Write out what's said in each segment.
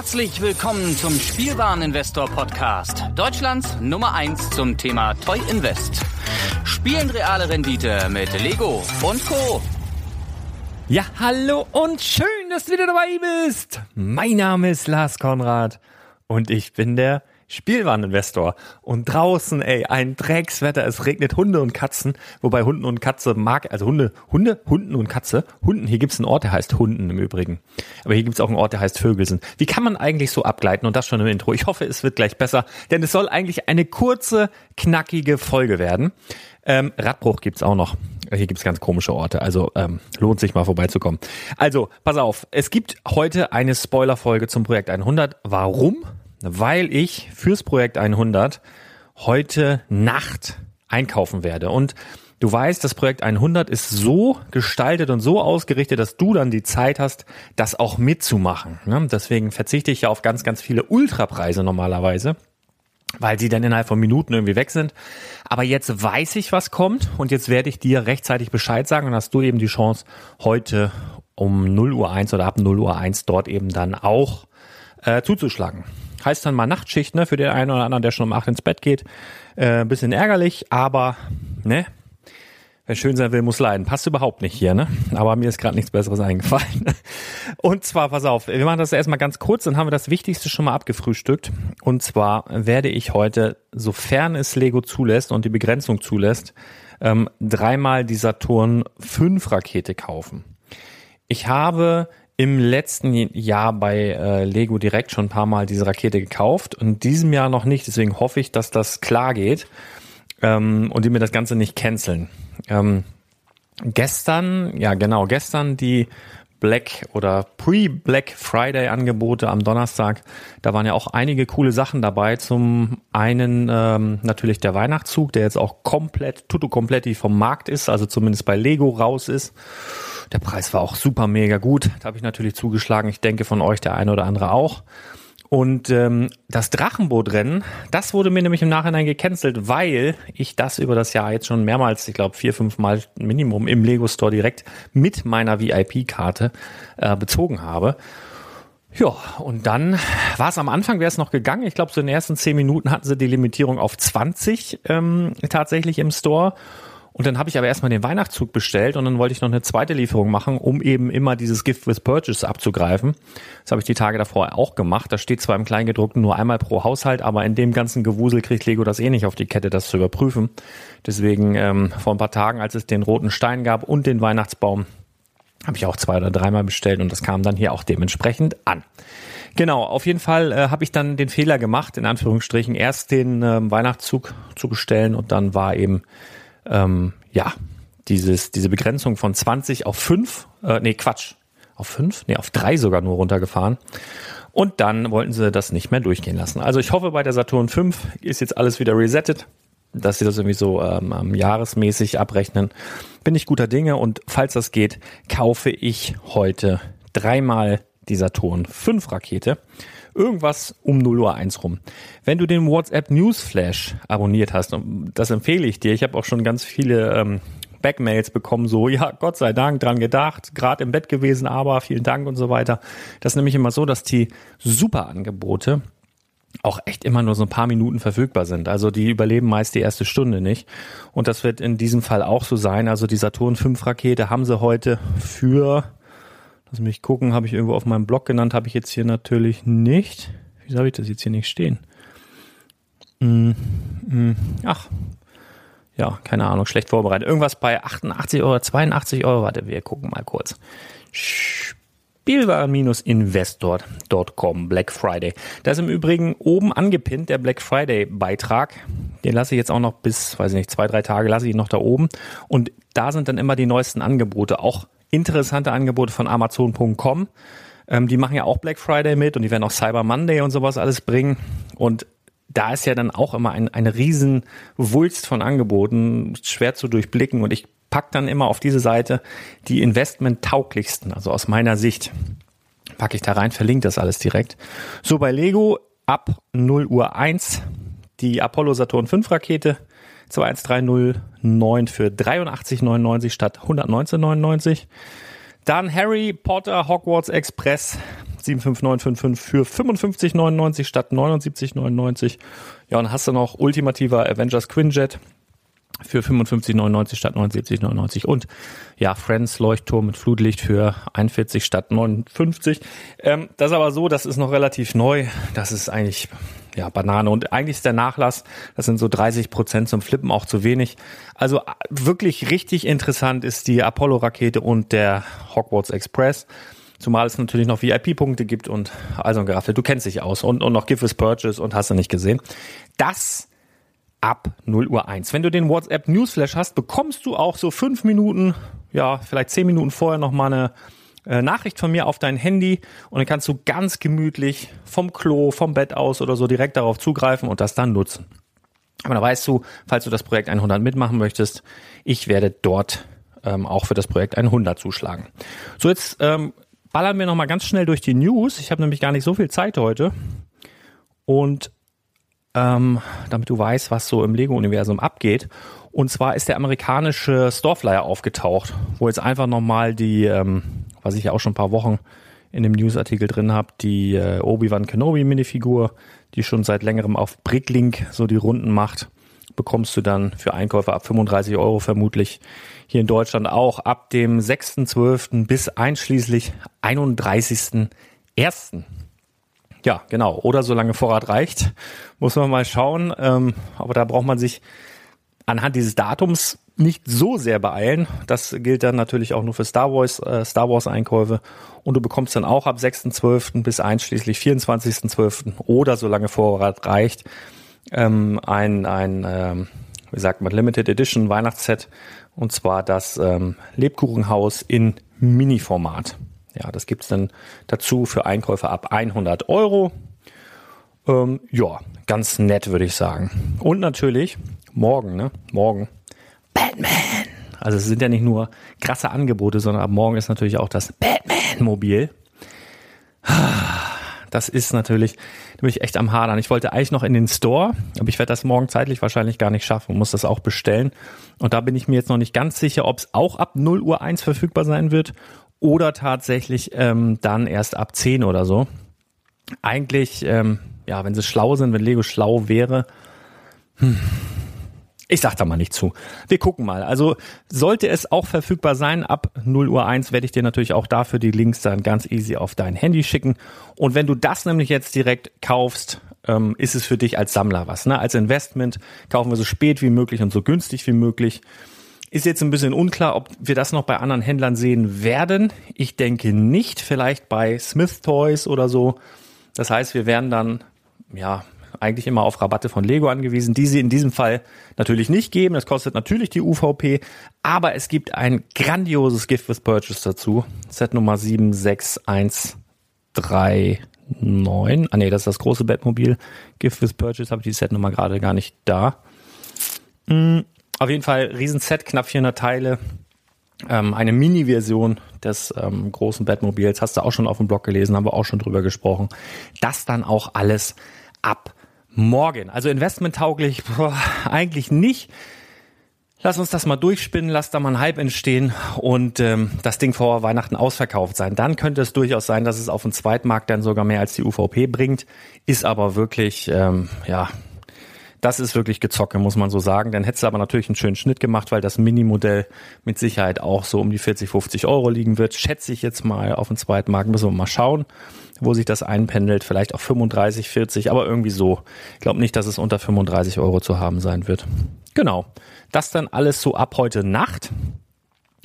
Herzlich willkommen zum Spielwareninvestor Podcast, Deutschlands Nummer 1 zum Thema Toy Invest. Spielen reale Rendite mit Lego und Co. Ja, hallo und schön, dass du wieder dabei bist. Mein Name ist Lars Konrad und ich bin der Spielwareninvestor. Und draußen, ey, ein Dreckswetter. Es regnet Hunde und Katzen. Wobei Hunden und Katze mag, also Hunde, Hunde, Hunden und Katze. Hunden, hier gibt's einen Ort, der heißt Hunden im Übrigen. Aber hier gibt's auch einen Ort, der heißt Vögelsen. Wie kann man eigentlich so abgleiten? Und das schon im Intro. Ich hoffe, es wird gleich besser. Denn es soll eigentlich eine kurze, knackige Folge werden. Ähm, Radbruch gibt's auch noch. Hier gibt's ganz komische Orte, also ähm, lohnt sich mal vorbeizukommen. Also, pass auf, es gibt heute eine Spoilerfolge zum Projekt 100. Warum? Weil ich fürs Projekt 100 heute Nacht einkaufen werde. Und du weißt, das Projekt 100 ist so gestaltet und so ausgerichtet, dass du dann die Zeit hast, das auch mitzumachen. Ne? Deswegen verzichte ich ja auf ganz, ganz viele Ultrapreise normalerweise weil sie dann innerhalb von Minuten irgendwie weg sind. Aber jetzt weiß ich, was kommt und jetzt werde ich dir rechtzeitig Bescheid sagen und hast du eben die Chance, heute um 0 Uhr 1 oder ab 0 Uhr 1 dort eben dann auch äh, zuzuschlagen. Heißt dann mal Nachtschicht, ne, für den einen oder anderen, der schon um acht ins Bett geht. Äh, bisschen ärgerlich, aber, ne, Wer schön sein will, muss leiden. Passt überhaupt nicht hier, ne? Aber mir ist gerade nichts Besseres eingefallen. Und zwar, pass auf, wir machen das erstmal ganz kurz, dann haben wir das Wichtigste schon mal abgefrühstückt. Und zwar werde ich heute, sofern es Lego zulässt und die Begrenzung zulässt, ähm, dreimal die Saturn 5 Rakete kaufen. Ich habe im letzten Jahr bei äh, Lego Direct schon ein paar Mal diese Rakete gekauft und diesem Jahr noch nicht. Deswegen hoffe ich, dass das klar geht ähm, und die mir das Ganze nicht canceln. Ähm, gestern, ja genau, gestern die Black oder Pre-Black Friday Angebote am Donnerstag. Da waren ja auch einige coole Sachen dabei. Zum einen ähm, natürlich der Weihnachtszug, der jetzt auch komplett, tutto kompletti vom Markt ist, also zumindest bei Lego raus ist. Der Preis war auch super mega gut. Da habe ich natürlich zugeschlagen. Ich denke von euch der eine oder andere auch. Und ähm, das Drachenbootrennen, das wurde mir nämlich im Nachhinein gecancelt, weil ich das über das Jahr jetzt schon mehrmals, ich glaube vier, fünf Mal Minimum im Lego Store direkt mit meiner VIP-Karte äh, bezogen habe. Ja, und dann war es am Anfang, wäre es noch gegangen. Ich glaube, so in den ersten zehn Minuten hatten sie die Limitierung auf 20 ähm, tatsächlich im Store. Und dann habe ich aber erstmal den Weihnachtszug bestellt und dann wollte ich noch eine zweite Lieferung machen, um eben immer dieses Gift with Purchase abzugreifen. Das habe ich die Tage davor auch gemacht. Da steht zwar im Kleingedruckten nur einmal pro Haushalt, aber in dem ganzen Gewusel kriegt Lego das eh nicht auf die Kette, das zu überprüfen. Deswegen ähm, vor ein paar Tagen, als es den roten Stein gab und den Weihnachtsbaum, habe ich auch zwei oder dreimal bestellt und das kam dann hier auch dementsprechend an. Genau, auf jeden Fall äh, habe ich dann den Fehler gemacht, in Anführungsstrichen, erst den äh, Weihnachtszug zu bestellen und dann war eben ähm, ja, dieses, diese Begrenzung von 20 auf 5, äh, nee, Quatsch, auf 5, nee, auf 3 sogar nur runtergefahren. Und dann wollten sie das nicht mehr durchgehen lassen. Also ich hoffe, bei der Saturn 5 ist jetzt alles wieder resettet, dass sie das irgendwie so ähm, jahresmäßig abrechnen. Bin ich guter Dinge und falls das geht, kaufe ich heute dreimal die Saturn 5 Rakete irgendwas um 0 Uhr 1 rum. Wenn du den WhatsApp Newsflash abonniert hast, und das empfehle ich dir, ich habe auch schon ganz viele ähm, Backmails bekommen, so, ja, Gott sei Dank dran gedacht, gerade im Bett gewesen, aber vielen Dank und so weiter. Das ist nämlich immer so, dass die Superangebote auch echt immer nur so ein paar Minuten verfügbar sind. Also die überleben meist die erste Stunde nicht. Und das wird in diesem Fall auch so sein. Also die Saturn 5 Rakete haben sie heute für Lass mich gucken, habe ich irgendwo auf meinem Blog genannt, habe ich jetzt hier natürlich nicht. Wieso habe ich das jetzt hier nicht stehen? Hm, hm, ach, ja, keine Ahnung, schlecht vorbereitet. Irgendwas bei 88 Euro, 82 Euro. Warte, wir gucken mal kurz. Spielwaren-investor.com Black Friday. Da ist im Übrigen oben angepinnt der Black Friday Beitrag. Den lasse ich jetzt auch noch bis, weiß ich nicht, zwei, drei Tage lasse ich noch da oben. Und da sind dann immer die neuesten Angebote, auch interessante Angebote von Amazon.com. Ähm, die machen ja auch Black Friday mit und die werden auch Cyber Monday und sowas alles bringen. Und da ist ja dann auch immer ein, eine riesen Wulst von Angeboten, schwer zu durchblicken. Und ich pack dann immer auf diese Seite die investment-tauglichsten, also aus meiner Sicht. Packe ich da rein, verlinke das alles direkt. So bei Lego ab 0 Uhr 1 die Apollo Saturn 5 Rakete 21309 für 83,99 statt 119,99. Dann Harry Potter Hogwarts Express 75955 für 55,99 statt 79,99. Ja, und hast du noch ultimativer Avengers Quinjet für 55,99 statt 79,99 und ja, Friends Leuchtturm mit Flutlicht für 41 statt 59. Ähm, das ist aber so, das ist noch relativ neu. Das ist eigentlich ja Banane und eigentlich ist der Nachlass, das sind so 30 Prozent zum Flippen auch zu wenig. Also äh, wirklich richtig interessant ist die Apollo Rakete und der Hogwarts Express. Zumal es natürlich noch VIP-Punkte gibt und also ein Geraffel. Du kennst dich aus und, und noch Give Purchase und hast du nicht gesehen. Das ab 0 Uhr 1. Wenn du den WhatsApp Newsflash hast, bekommst du auch so fünf Minuten, ja, vielleicht zehn Minuten vorher noch mal eine Nachricht von mir auf dein Handy und dann kannst du ganz gemütlich vom Klo, vom Bett aus oder so direkt darauf zugreifen und das dann nutzen. Aber da weißt du, falls du das Projekt 100 mitmachen möchtest, ich werde dort ähm, auch für das Projekt 100 zuschlagen. So, jetzt ähm, ballern wir noch mal ganz schnell durch die News. Ich habe nämlich gar nicht so viel Zeit heute. Und ähm, damit du weißt, was so im Lego-Universum abgeht. Und zwar ist der amerikanische Storeflyer aufgetaucht, wo jetzt einfach nochmal die, ähm, was ich ja auch schon ein paar Wochen in dem Newsartikel drin habe, die äh, Obi-Wan Kenobi Minifigur, die schon seit längerem auf Bricklink so die Runden macht, bekommst du dann für Einkäufe ab 35 Euro vermutlich hier in Deutschland auch ab dem 6.12. bis einschließlich 31.01. Ja, genau. Oder solange Vorrat reicht, muss man mal schauen. Ähm, aber da braucht man sich anhand dieses Datums nicht so sehr beeilen. Das gilt dann natürlich auch nur für Star Wars, äh, Star Wars Einkäufe. Und du bekommst dann auch ab 6.12. bis einschließlich 24.12. oder solange Vorrat reicht, ähm, ein, ein ähm, wie sagt man, Limited Edition Weihnachtsset. Und zwar das ähm, Lebkuchenhaus in Mini-Format. Ja, das gibt's dann dazu für Einkäufe ab 100 Euro. Ähm, ja, ganz nett, würde ich sagen. Und natürlich morgen, ne? Morgen. Also es sind ja nicht nur krasse Angebote, sondern ab morgen ist natürlich auch das Batman-Mobil. Das ist natürlich, da bin ich echt am Hadern. Ich wollte eigentlich noch in den Store, aber ich werde das morgen zeitlich wahrscheinlich gar nicht schaffen und muss das auch bestellen. Und da bin ich mir jetzt noch nicht ganz sicher, ob es auch ab 0 Uhr 1 verfügbar sein wird oder tatsächlich ähm, dann erst ab 10 oder so. Eigentlich, ähm, ja, wenn sie schlau sind, wenn Lego schlau wäre, hm, ich sag da mal nicht zu. Wir gucken mal. Also sollte es auch verfügbar sein, ab 0 Uhr 1 werde ich dir natürlich auch dafür die Links dann ganz easy auf dein Handy schicken. Und wenn du das nämlich jetzt direkt kaufst, ähm, ist es für dich als Sammler was. Ne? Als Investment kaufen wir so spät wie möglich und so günstig wie möglich. Ist jetzt ein bisschen unklar, ob wir das noch bei anderen Händlern sehen werden. Ich denke nicht, vielleicht bei Smith Toys oder so. Das heißt, wir werden dann, ja, eigentlich immer auf Rabatte von Lego angewiesen, die sie in diesem Fall natürlich nicht geben. Das kostet natürlich die UVP, aber es gibt ein grandioses Gift with Purchase dazu. Set Nummer 76139. Ah nee, das ist das große Bettmobil. Gift with Purchase habe ich die Setnummer gerade gar nicht da. Mm, auf jeden Fall Riesenset, knapp 400 Teile. Ähm, eine Mini-Version des ähm, großen Batmobils. Hast du auch schon auf dem Blog gelesen, haben wir auch schon drüber gesprochen. Das dann auch alles ab morgen. Also investmenttauglich boah, eigentlich nicht. Lass uns das mal durchspinnen, lass da mal einen Hype entstehen und ähm, das Ding vor Weihnachten ausverkauft sein. Dann könnte es durchaus sein, dass es auf den Zweitmarkt dann sogar mehr als die UVP bringt. Ist aber wirklich, ähm, ja, das ist wirklich gezocke, muss man so sagen. Dann hättest du aber natürlich einen schönen Schnitt gemacht, weil das Mini-Modell mit Sicherheit auch so um die 40, 50 Euro liegen wird. Schätze ich jetzt mal auf dem zweiten Markt. Müssen wir mal schauen, wo sich das einpendelt. Vielleicht auch 35, 40, aber irgendwie so. Ich glaube nicht, dass es unter 35 Euro zu haben sein wird. Genau. Das dann alles so ab heute Nacht.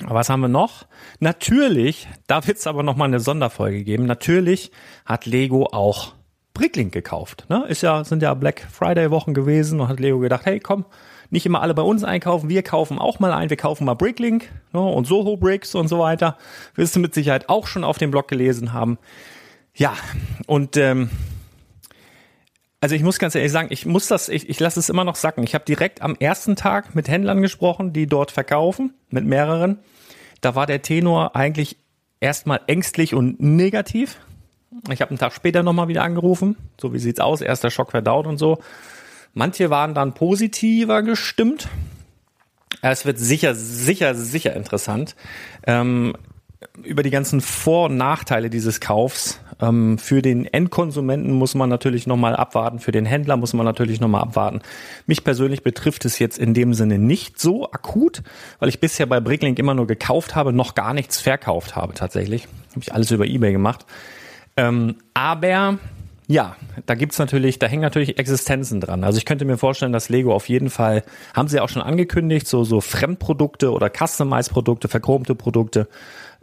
Was haben wir noch? Natürlich, da wird es aber noch mal eine Sonderfolge geben. Natürlich hat Lego auch Bricklink gekauft. Ne? Ist ja, sind ja Black Friday Wochen gewesen und hat Leo gedacht, hey komm, nicht immer alle bei uns einkaufen, wir kaufen auch mal ein, wir kaufen mal Bricklink ne? und Soho Bricks und so weiter. Wirst du mit Sicherheit auch schon auf dem Blog gelesen haben. Ja, und ähm, also ich muss ganz ehrlich sagen, ich muss das, ich, ich lasse es immer noch sacken. Ich habe direkt am ersten Tag mit Händlern gesprochen, die dort verkaufen, mit mehreren. Da war der Tenor eigentlich erstmal ängstlich und negativ. Ich habe einen Tag später nochmal wieder angerufen. So, wie sieht's aus? Erster Schock verdaut und so. Manche waren dann positiver gestimmt. Es wird sicher, sicher, sicher interessant. Ähm, über die ganzen Vor- und Nachteile dieses Kaufs Ähm, für den Endkonsumenten muss man natürlich nochmal abwarten, für den Händler muss man natürlich nochmal abwarten. Mich persönlich betrifft es jetzt in dem Sinne nicht so akut, weil ich bisher bei Bricklink immer nur gekauft habe, noch gar nichts verkauft habe tatsächlich. Habe ich alles über Ebay gemacht. Ähm, aber ja, da gibt's natürlich, da hängen natürlich Existenzen dran. Also ich könnte mir vorstellen, dass Lego auf jeden Fall, haben sie auch schon angekündigt, so, so Fremdprodukte oder Customized-Produkte, verchromte Produkte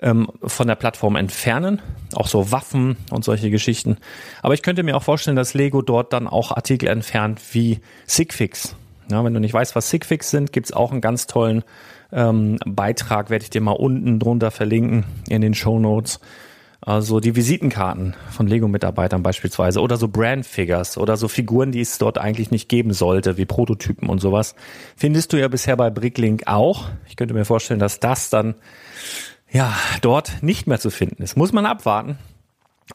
ähm, von der Plattform entfernen. Auch so Waffen und solche Geschichten. Aber ich könnte mir auch vorstellen, dass Lego dort dann auch Artikel entfernt wie Sigfix. Ja, wenn du nicht weißt, was Sigfix sind, gibt's auch einen ganz tollen ähm, Beitrag, werde ich dir mal unten drunter verlinken in den Show Notes also die Visitenkarten von Lego-Mitarbeitern beispielsweise oder so Brand-Figures oder so Figuren, die es dort eigentlich nicht geben sollte, wie Prototypen und sowas, findest du ja bisher bei Bricklink auch. Ich könnte mir vorstellen, dass das dann ja dort nicht mehr zu finden ist. Muss man abwarten.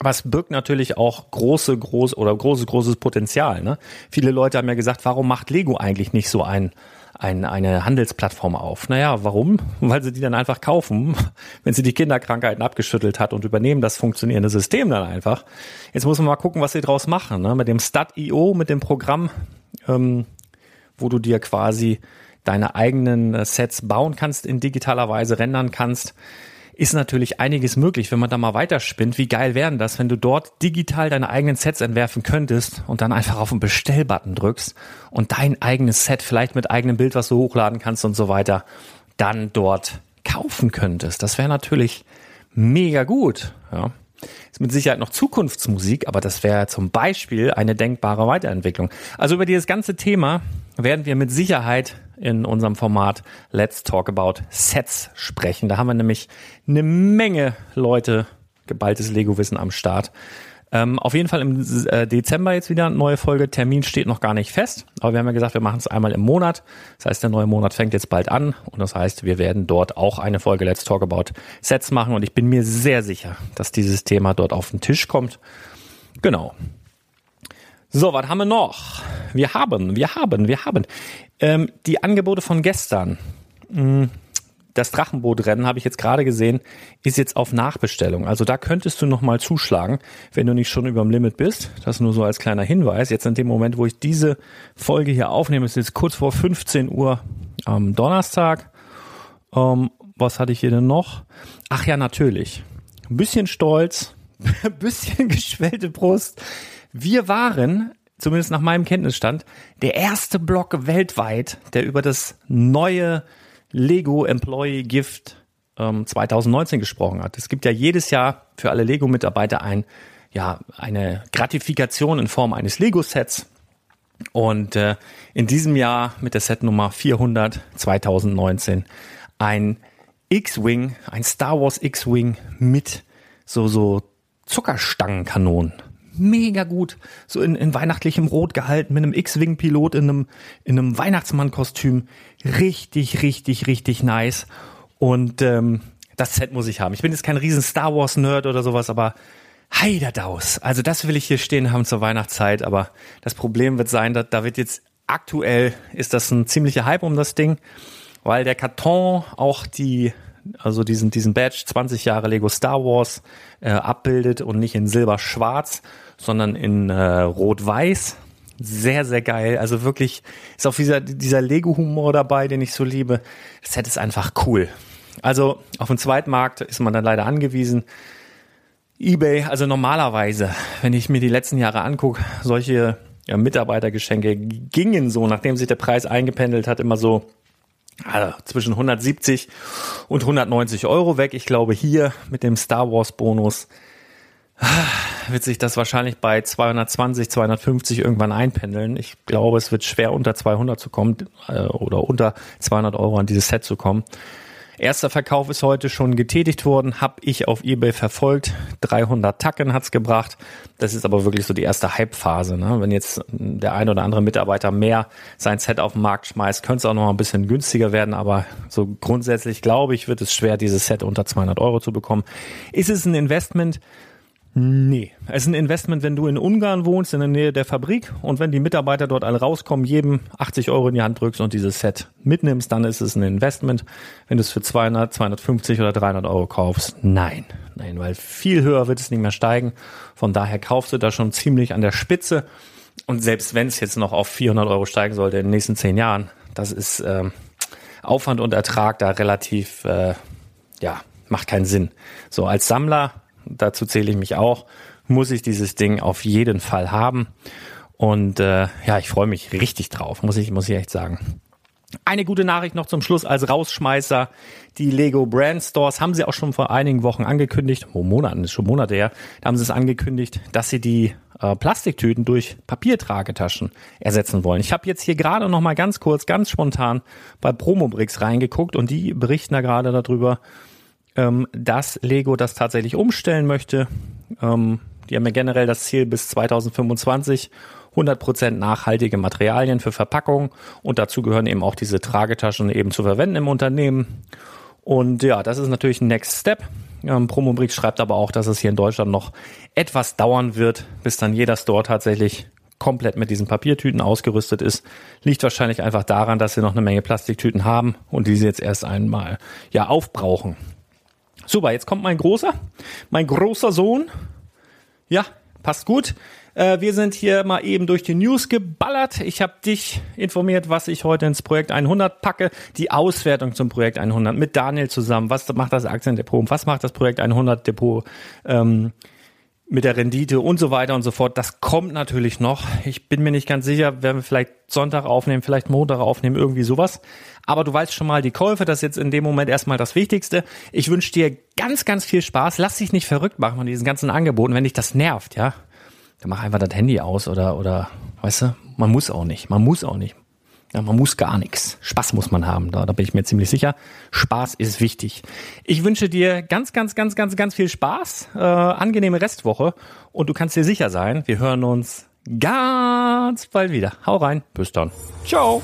Aber es birgt natürlich auch große, groß oder großes, großes Potenzial. Ne? Viele Leute haben ja gesagt, warum macht Lego eigentlich nicht so ein ein, eine Handelsplattform auf. Naja, warum? Weil sie die dann einfach kaufen, wenn sie die Kinderkrankheiten abgeschüttelt hat und übernehmen das funktionierende System dann einfach. Jetzt muss man mal gucken, was sie draus machen. Ne? Mit dem Stat.io, mit dem Programm, ähm, wo du dir quasi deine eigenen äh, Sets bauen kannst, in digitaler Weise rendern kannst ist natürlich einiges möglich, wenn man da mal weiterspinnt. Wie geil wären das, wenn du dort digital deine eigenen Sets entwerfen könntest und dann einfach auf den Bestellbutton drückst und dein eigenes Set vielleicht mit eigenem Bild, was du hochladen kannst und so weiter, dann dort kaufen könntest. Das wäre natürlich mega gut. Ja. Ist mit Sicherheit noch Zukunftsmusik, aber das wäre zum Beispiel eine denkbare Weiterentwicklung. Also über dieses ganze Thema werden wir mit Sicherheit in unserem Format Let's Talk About Sets sprechen. Da haben wir nämlich eine Menge Leute, geballtes Lego-Wissen am Start. Ähm, auf jeden Fall im äh, Dezember jetzt wieder eine neue Folge. Termin steht noch gar nicht fest, aber wir haben ja gesagt, wir machen es einmal im Monat. Das heißt, der neue Monat fängt jetzt bald an und das heißt, wir werden dort auch eine Folge Let's Talk About Sets machen und ich bin mir sehr sicher, dass dieses Thema dort auf den Tisch kommt. Genau. So, was haben wir noch? Wir haben, wir haben, wir haben ähm, die Angebote von gestern. Hm, das Drachenbootrennen habe ich jetzt gerade gesehen, ist jetzt auf Nachbestellung. Also da könntest du noch mal zuschlagen, wenn du nicht schon über dem Limit bist. Das nur so als kleiner Hinweis. Jetzt in dem Moment, wo ich diese Folge hier aufnehme, ist jetzt kurz vor 15 Uhr am Donnerstag. Ähm, was hatte ich hier denn noch? Ach ja, natürlich. Ein bisschen stolz, ein bisschen geschwellte Brust. Wir waren, zumindest nach meinem Kenntnisstand, der erste Blog weltweit, der über das neue Lego Employee Gift ähm, 2019 gesprochen hat. Es gibt ja jedes Jahr für alle Lego-Mitarbeiter ein, ja, eine Gratifikation in Form eines Lego-Sets. Und äh, in diesem Jahr mit der Setnummer 400 2019 ein X-Wing, ein Star Wars X-Wing mit so, so Zuckerstangenkanonen mega gut, so in, in weihnachtlichem Rot gehalten, mit einem X-Wing-Pilot in einem, in einem Weihnachtsmann-Kostüm. Richtig, richtig, richtig nice. Und ähm, das Set muss ich haben. Ich bin jetzt kein riesen Star Wars-Nerd oder sowas, aber Heiderdaus. Also das will ich hier stehen haben zur Weihnachtszeit, aber das Problem wird sein, dass da wird jetzt aktuell ist das ein ziemlicher Hype um das Ding, weil der Karton auch die also diesen, diesen Badge 20 Jahre Lego Star Wars äh, abbildet und nicht in silber-schwarz, sondern in äh, rot-weiß. Sehr, sehr geil. Also wirklich ist auch dieser, dieser Lego-Humor dabei, den ich so liebe. Das Set ist einfach cool. Also auf dem Zweitmarkt ist man dann leider angewiesen. eBay, also normalerweise, wenn ich mir die letzten Jahre angucke, solche ja, Mitarbeitergeschenke gingen so, nachdem sich der Preis eingependelt hat, immer so also zwischen 170 und 190 Euro weg. Ich glaube, hier mit dem Star Wars Bonus ah, wird sich das wahrscheinlich bei 220, 250 irgendwann einpendeln. Ich glaube, es wird schwer unter 200 zu kommen äh, oder unter 200 Euro an dieses Set zu kommen. Erster Verkauf ist heute schon getätigt worden, habe ich auf eBay verfolgt. 300 Tacken hat's gebracht. Das ist aber wirklich so die erste Hype-Phase. Ne? Wenn jetzt der ein oder andere Mitarbeiter mehr sein Set auf den Markt schmeißt, könnte es auch noch ein bisschen günstiger werden. Aber so grundsätzlich glaube ich, wird es schwer, dieses Set unter 200 Euro zu bekommen. Ist es ein Investment? Nee, es ist ein Investment, wenn du in Ungarn wohnst, in der Nähe der Fabrik und wenn die Mitarbeiter dort alle rauskommen, jedem 80 Euro in die Hand drückst und dieses Set mitnimmst, dann ist es ein Investment. Wenn du es für 200, 250 oder 300 Euro kaufst, nein, nein, weil viel höher wird es nicht mehr steigen. Von daher kaufst du da schon ziemlich an der Spitze und selbst wenn es jetzt noch auf 400 Euro steigen sollte in den nächsten zehn Jahren, das ist äh, Aufwand und Ertrag da relativ, äh, ja, macht keinen Sinn. So als Sammler dazu zähle ich mich auch, muss ich dieses Ding auf jeden Fall haben. Und äh, ja, ich freue mich richtig drauf, muss ich, muss ich echt sagen. Eine gute Nachricht noch zum Schluss als Rausschmeißer. Die Lego Brand Stores haben sie auch schon vor einigen Wochen angekündigt, oh Monaten, ist schon Monate her, da haben sie es angekündigt, dass sie die äh, Plastiktüten durch Papiertragetaschen ersetzen wollen. Ich habe jetzt hier gerade noch mal ganz kurz, ganz spontan bei Promobrix reingeguckt und die berichten da gerade darüber, ähm, dass Lego das tatsächlich umstellen möchte. Ähm, die haben ja generell das Ziel bis 2025 100% nachhaltige Materialien für Verpackung und dazu gehören eben auch diese Tragetaschen eben zu verwenden im Unternehmen. Und ja, das ist natürlich ein Next Step. Ähm, Promobrix schreibt aber auch, dass es hier in Deutschland noch etwas dauern wird, bis dann jeder Store tatsächlich komplett mit diesen Papiertüten ausgerüstet ist. Liegt wahrscheinlich einfach daran, dass sie noch eine Menge Plastiktüten haben und diese jetzt erst einmal ja aufbrauchen. Super, jetzt kommt mein großer, mein großer Sohn. Ja, passt gut. Äh, wir sind hier mal eben durch die News geballert. Ich habe dich informiert, was ich heute ins Projekt 100 packe. Die Auswertung zum Projekt 100 mit Daniel zusammen. Was macht das Aktiendepot? Was macht das Projekt 100 Depot? Ähm, mit der Rendite und so weiter und so fort. Das kommt natürlich noch. Ich bin mir nicht ganz sicher, werden wir vielleicht Sonntag aufnehmen, vielleicht Montag aufnehmen, irgendwie sowas. Aber du weißt schon mal, die Käufe, das ist jetzt in dem Moment erstmal das Wichtigste. Ich wünsche dir ganz, ganz viel Spaß. Lass dich nicht verrückt machen von diesen ganzen Angeboten, wenn dich das nervt, ja. Dann mach einfach das Handy aus oder, oder, weißt du, man muss auch nicht. Man muss auch nicht. Ja, man muss gar nichts. Spaß muss man haben, da, da bin ich mir ziemlich sicher. Spaß ist wichtig. Ich wünsche dir ganz, ganz, ganz, ganz, ganz viel Spaß, äh, angenehme Restwoche und du kannst dir sicher sein, wir hören uns ganz bald wieder. Hau rein, bis dann. Ciao.